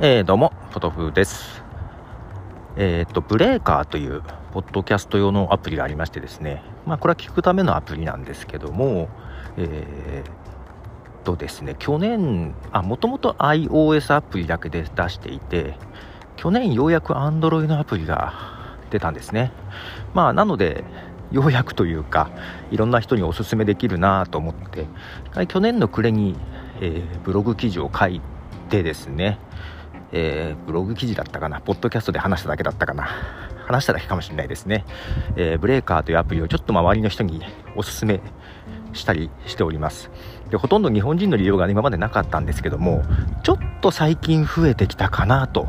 えー、どうも、ポトフです。えっ、と、ブレーカーという、ポッドキャスト用のアプリがありましてですね、まあ、これは聞くためのアプリなんですけども、えー、とですね、去年、あ、もともと iOS アプリだけで出していて、去年ようやく Android のアプリが出たんですね。まあ、なので、ようやくというか、いろんな人におすすめできるなと思って、去年の暮れに、えー、ブログ記事を書いてですね、えー、ブログ記事だったかな、ポッドキャストで話しただけだったかな、話しただけかもしれないですね、えー、ブレーカーというアプリをちょっと周りの人におすすめしたりしております。でほとんど日本人の利用がね今までなかったんですけどもちょっと最近増えてきたかなと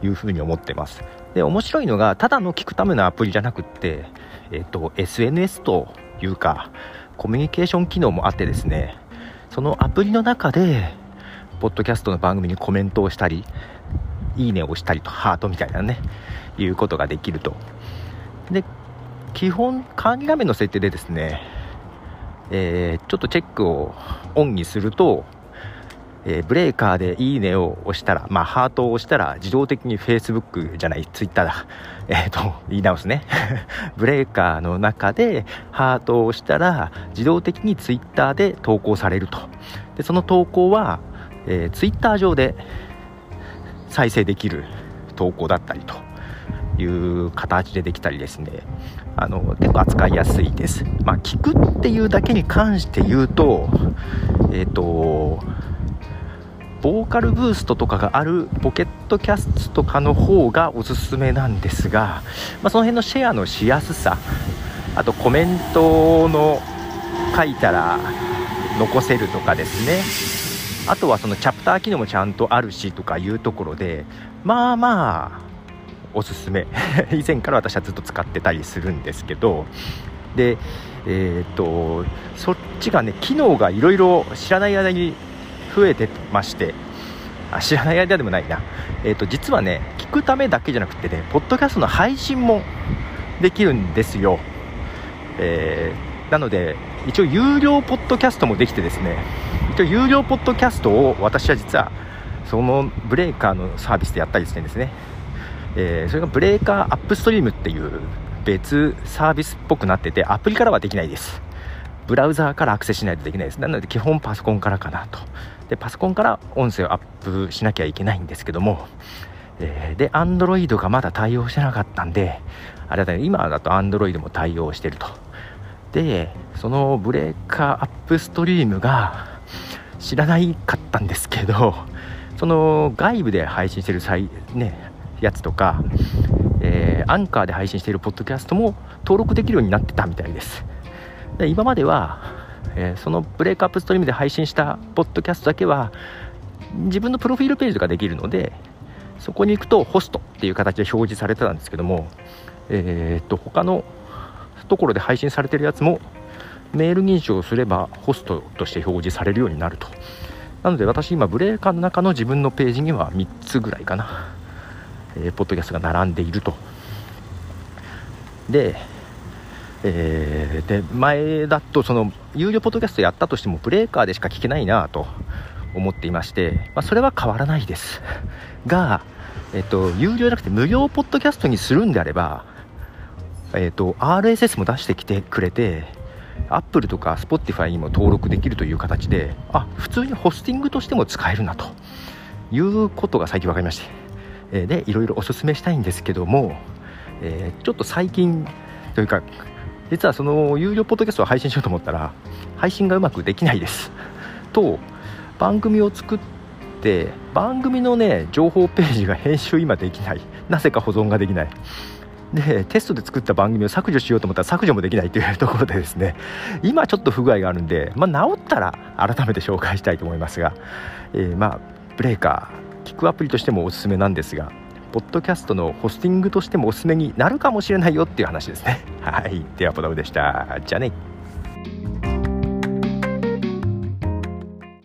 いうふうに思ってます。で面白いのがただの聞くためのアプリじゃなくって、えーと SNS というかコミュニケーション機能もあってですねそのアプリの中でポッドキャストの番組にコメントをしたり、いいねをしたりと、ハートみたいなね、いうことができると。で、基本、管理画面の設定でですね、えー、ちょっとチェックをオンにすると、えー、ブレーカーでいいねを押したら、まあ、ハートを押したら自動的に Facebook じゃない、Twitter だ。えっ、ー、と、言い直すね。ブレーカーの中でハートを押したら自動的に Twitter で投稿されると。で、その投稿は、えー、ツイッター上で再生できる投稿だったりという形でできたりですねあの結構扱いやすいです。まあ、聞くっていうだけに関して言うと、えっ、ー、と、ボーカルブーストとかがあるポケットキャストとかの方がおすすめなんですが、まあ、その辺のシェアのしやすさ、あとコメントの書いたら残せるとかですね、あとはそのチャプター機能もちゃんとあるしとかいうところでまあまあおすすめ。以前から私はずっと使ってたりするんですけどでえっ、とそっちがね機能がいろいろ知らない間に増えてましてあ知らない間でもないな、えーと、実はね聞くためだけじゃなくてねポッドキャストの配信もできるんですよ、えー、なので一応有料ポッドキャストもできてですね一応有料ポッドキャストを私は実はそのブレーカーのサービスでやったりしてんですね、えー、それがブレーカーアップストリームっていう別サービスっぽくなっててアプリからはできないです。ブラウザーからアクセスしないとできないです。なので基本パソコンからかなと。でパソコンから音声をアップしなきゃいけないんですけども、えー、で Android がまだ対応してなかったんであれだね今だと Android も対応してると。でそのブレーカーアップストリームが知らないかったんですけどその外部で配信してる際、ね、やつとか、えー、アンカーで配信しているポッドキャストも登録できるようになってたみたいです。で今までは、えー、そのブレイクアップストリームで配信したポッドキャストだけは自分のプロフィールページができるのでそこに行くとホストっていう形で表示されてたんですけども、えー、っと他のところで配信されてるやつもメール認証すればホストとして表示されるようになると。なので私今ブレーカーの中の自分のページには3つぐらいかな、えー、ポッドキャストが並んでいると。で,、えー、で前だとその有料ポッドキャストやったとしてもブレーカーでしか聞けないなと思っていまして、まあ、それは変わらないです。が、えっと、有料じゃなくて無料ポッドキャストにするんであれば、えっと、RSS も出してきてくれてアップルとか Spotify にも登録できるという形であ普通にホスティングとしても使えるなと。いうことが最近分かりまして、えー、でいろいろおすすめしたいんですけども、えー、ちょっと最近というか実はその有料ポッドキャストを配信しようと思ったら配信がうまくできないです。と番組を作って番組のね情報ページが編集今できない。なぜか保存ができない。でテストで作った番組を削除しようと思ったら削除もできないというところでですね今ちょっと不具合があるんで、まあ、治ったら改めて紹介したいと思いますが、えー、まあブレーカー聞くアプリとしてもおすすめなんですがポッドキャストのホスティングとしてもおすすめになるかもしれないよっていう話ですね。はい。ではポダムでした。じゃあね。